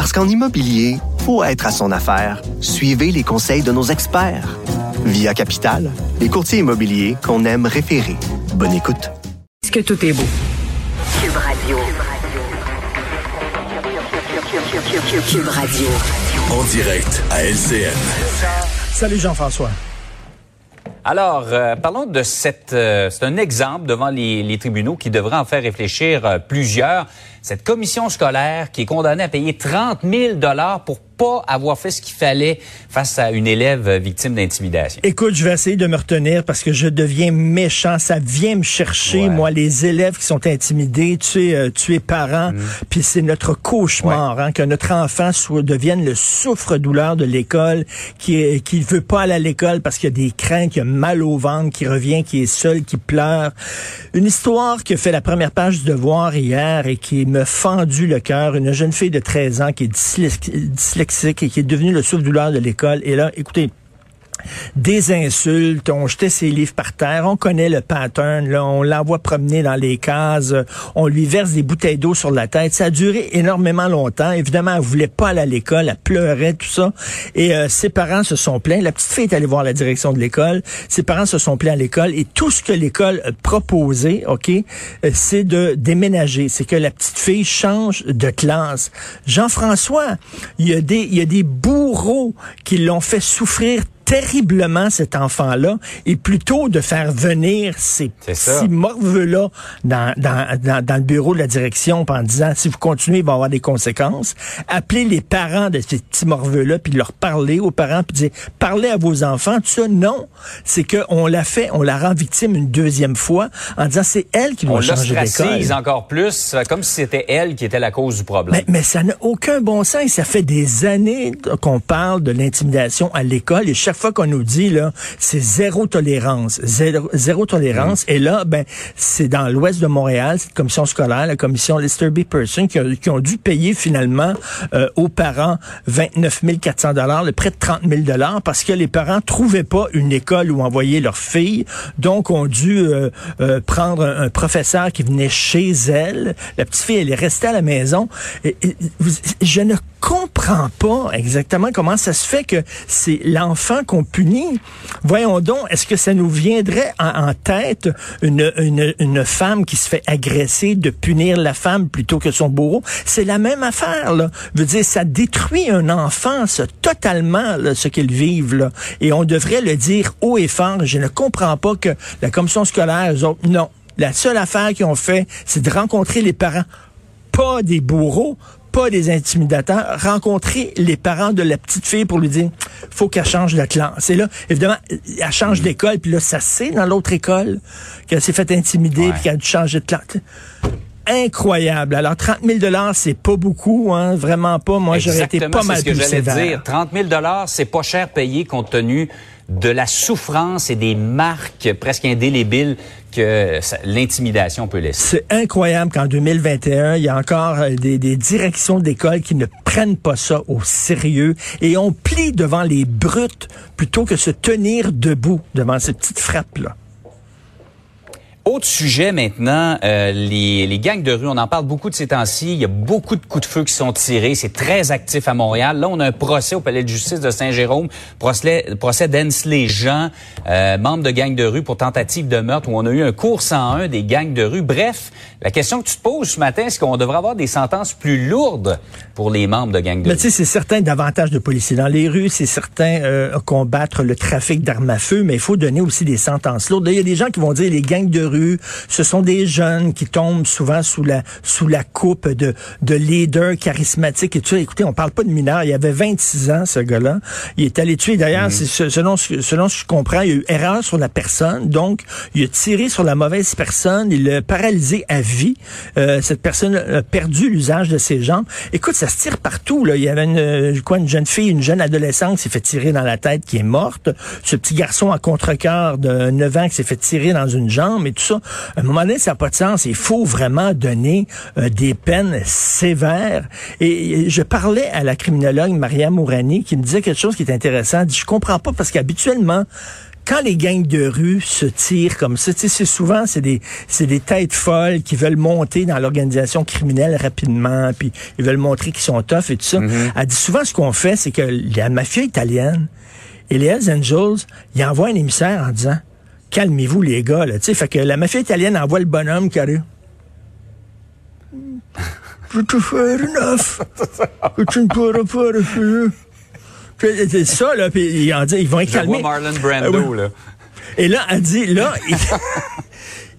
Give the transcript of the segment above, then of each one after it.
Parce qu'en immobilier, faut être à son affaire. Suivez les conseils de nos experts. Via Capital, les courtiers immobiliers qu'on aime référer. Bonne écoute. Est-ce que tout est beau? Cube Radio. Cube Radio. En direct à LCN. Salut Jean-François. Alors, euh, parlons de cette... euh, c'est un exemple devant les, les tribunaux qui devrait en faire réfléchir euh, plusieurs. Cette commission scolaire qui est condamnée à payer 30 000 dollars pour pas avoir fait ce qu'il fallait face à une élève euh, victime d'intimidation. Écoute, je vais essayer de me retenir parce que je deviens méchant. Ça vient me chercher, Ouais. moi, les élèves qui sont intimidés. Tu es, euh, tu es parent, puis c'est notre cauchemar hein, que notre enfant soit, devienne le souffre-douleur de l'école, qui qui veut pas aller à l'école parce qu'il y a des craintes, qu'il a mal au ventre, qui revient, qui est seul, qui pleure. Une histoire qui a fait la première page du Devoir hier et qui me fendu le cœur. Une jeune fille de 13 ans qui est dyslex- qui est devenue le souffre-douleur de l'école. Et là, écoutez, des insultes, on jetait ses livres par terre, on connaît le pattern, là, on l'envoie promener dans les cases, on lui verse des bouteilles d'eau sur la tête. Ça a duré énormément longtemps. Évidemment, elle voulait pas aller à l'école, elle pleurait, tout ça. Et euh, ses parents se sont plaints. La petite fille est allée voir la direction de l'école. Ses parents se sont plaints à l'école et tout ce que l'école a proposé, OK, euh, c'est de déménager. C'est que la petite fille change de classe. Jean-François, il y il y a des bourreaux qui l'ont fait souffrir terriblement cet enfant-là et plutôt de faire venir ces petits morveux-là dans, dans, dans, dans le bureau de la direction en disant si vous continuez, il va y avoir des conséquences. Appeler les parents de ces petits morveux-là puis leur parler aux parents puis dire parlez à vos enfants. Tout ça, non. C'est qu'on l'a fait, on la rend victime une deuxième fois en disant c'est elle qui doit changer d'école. encore plus, comme si c'était elle qui était la cause du problème. Mais, mais ça n'a aucun bon sens. Ça fait des années qu'on parle de l'intimidation à l'école et chaque fois qu'on nous dit là, c'est zéro tolérance, zéro, zéro tolérance. Et là, ben, c'est dans l'ouest de Montréal, cette commission scolaire, la commission Lester B. Person, qui, a- qui ont dû payer finalement euh, aux parents 29 400 dollars, le près de 30 000 dollars, parce que les parents trouvaient pas une école où envoyer leur fille, donc ont dû euh, euh, prendre un, un professeur qui venait chez elle. La petite fille, elle est restée à la maison. Et, et, vous- je ne comprends pas exactement comment ça se fait que c'est l'enfant Voyons donc, est-ce que ça nous viendrait en, tête une, femme qui se fait agresser de punir la femme plutôt que son bourreau? C'est la même affaire, là. Je veux dire, ça détruit un enfant, ça, totalement, là, ce qu'ils vivent. Et on devrait le dire haut et fort. Je ne comprends pas que la commission scolaire, eux autres, non. La seule affaire qu'ils ont fait, c'est de rencontrer les parents pas des bourreaux, pas des intimidateurs, rencontrer les parents de la petite fille pour lui dire faut qu'elle change de classe. Et là, évidemment, elle change d'école, puis là, ça c'est dans l'autre école qu'elle s'est fait intimider, puis qu'elle a dû changer de classe. Incroyable. Alors, 30 000 dollars, c'est pas beaucoup, hein, vraiment pas. Moi, j'aurais été pas mal ce que plus sévère. dire. 30 000 c'est pas cher payé compte tenu de la souffrance et des marques presque indélébiles que l'intimidation peut laisser. C'est incroyable qu'en 2021, il y a encore euh, des, des directions d'école qui ne prennent pas ça au sérieux et on plie devant les brutes plutôt que se tenir debout devant ces petites frappes-là. Autre sujet maintenant, euh, les, les gangs de rue. On en parle beaucoup de ces temps-ci. Il y a beaucoup de coups de feu qui sont tirés. C'est très actif à Montréal. Là, on a un procès au palais de justice de Saint-Jérôme, procès, procès d'Ensley Jean, euh, membre de gangs de rue pour tentative de meurtre, où on a eu un cours 101 des gangs de rue. Bref, la question que tu te poses ce matin, est-ce qu'on devrait avoir des sentences plus lourdes pour les membres de gangs de Mais rue? tu sais, c'est certain davantage de policiers dans les rues, c'est certain euh, combattre le trafic d'armes à feu, mais il faut donner aussi des sentences lourdes. Il y a des gens qui vont dire les gangs de rue, rue. Ce sont des jeunes qui tombent souvent sous la sous la coupe de de leaders charismatiques et tout ça. Écoutez, on parle pas de mineurs. Il avait 26 ans, ce gars-là. Il est allé tuer. D'ailleurs, Mhm. selon ce- selon ce que je comprends, il y a eu erreur sur la personne. Donc, il a tiré sur la mauvaise personne. Il l'a paralysé à vie. Euh, cette personne a perdu l'usage de ses jambes. Écoute, ça se tire partout. Là. Il y avait une, euh, quoi, une jeune fille, une jeune adolescente qui s'est fait tirer dans la tête, qui est morte. Ce petit garçon à contre-cœur de 9 ans qui s'est fait tirer dans une jambe et tout ça. À un moment donné, ça n'a pas de sens. Il faut vraiment donner euh, des peines sévères. Et, et je parlais à la criminologue Maria Mourani qui me disait quelque chose qui est intéressant. Elle dit, je comprends pas parce qu'habituellement, quand les gangs de rue se tirent comme ça, c'est souvent c'est des c'est des têtes folles qui veulent monter dans l'organisation criminelle rapidement, puis ils veulent montrer qu'ils sont tough et tout ça. Elle dit souvent ce qu'on fait, c'est que la mafia italienne et les Hells Angels, ils envoient un émissaire en disant calmez-vous les gars là, tu sais, fait que la mafia italienne envoie le bonhomme qui arrive. Je vais te faire une offre? Que tu ne pourras pas refuser. C'est ça, là, puis ils, en disent, ils vont être calmés. Marlon Brando, Ah là. Et là, elle dit, là, il-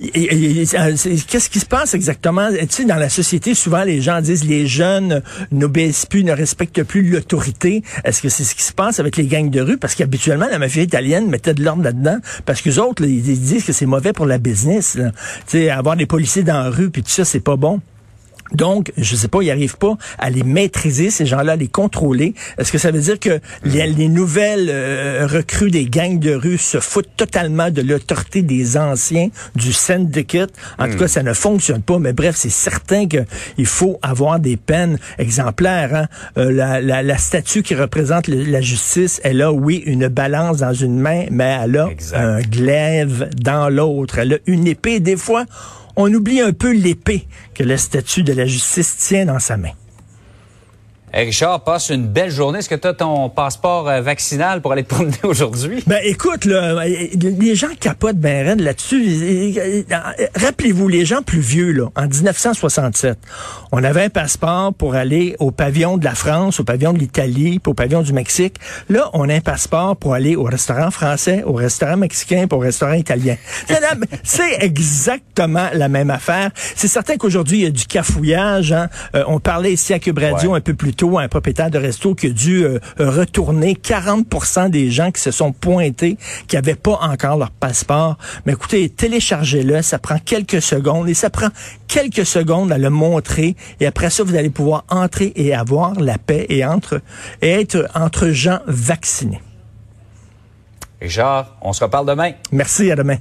qu'est-ce qui se passe exactement? Tu sais, dans la société, souvent, les gens disent, les jeunes n'obéissent plus, ne respectent plus l'autorité. Est-ce que c'est ce qui se passe avec les gangs de rue? Parce qu'habituellement, la mafia italienne mettait de l'ordre là-dedans. Parce que autres, ils disent que c'est mauvais pour la business. Tu sais, avoir des policiers dans la rue, puis tout ça, c'est pas bon. Donc, je sais pas, ils n'arrivent pas à les maîtriser, ces gens-là, à les contrôler. Est-ce que ça veut dire que les, les nouvelles euh, recrues des gangs de rue se foutent totalement de l'autorité des anciens, du syndicate? En tout cas, ça ne fonctionne pas. Mais bref, c'est certain qu'il faut avoir des peines exemplaires. hein. Euh, la, la, la statue qui représente le- la justice, elle a, oui, une balance dans une main, mais elle a Exact. un glaive dans l'autre. Elle a une épée. Des fois, on oublie un peu l'épée que la statue de la justice tient dans sa main. Richard, passe une belle journée. Est-ce que tu as ton passeport euh, vaccinal pour aller te promener aujourd'hui? Ben écoute, là, les gens capotent ben raide là-dessus. Rappelez-vous, les gens plus vieux, là, en 1967, on avait un passeport pour aller au pavillon de la France, au pavillon de l'Italie, puis au pavillon du Mexique. Là, on a un passeport pour aller au restaurant français, au restaurant mexicain, puis au restaurant italien. C'est exactement la même affaire. C'est certain qu'aujourd'hui, il y a du cafouillage. Hein. Euh, on parlait ici à Cube Radio Ouais. un peu plus tôt à un propriétaire de resto qui a dû euh, retourner 40 des gens qui se sont pointés, qui n'avaient pas encore leur passeport. Mais écoutez, téléchargez-le, ça prend quelques secondes et ça prend quelques secondes à le montrer. Et après ça, vous allez pouvoir entrer et avoir la paix et, entre, et être entre gens vaccinés. Richard, on se reparle demain. Merci, à demain.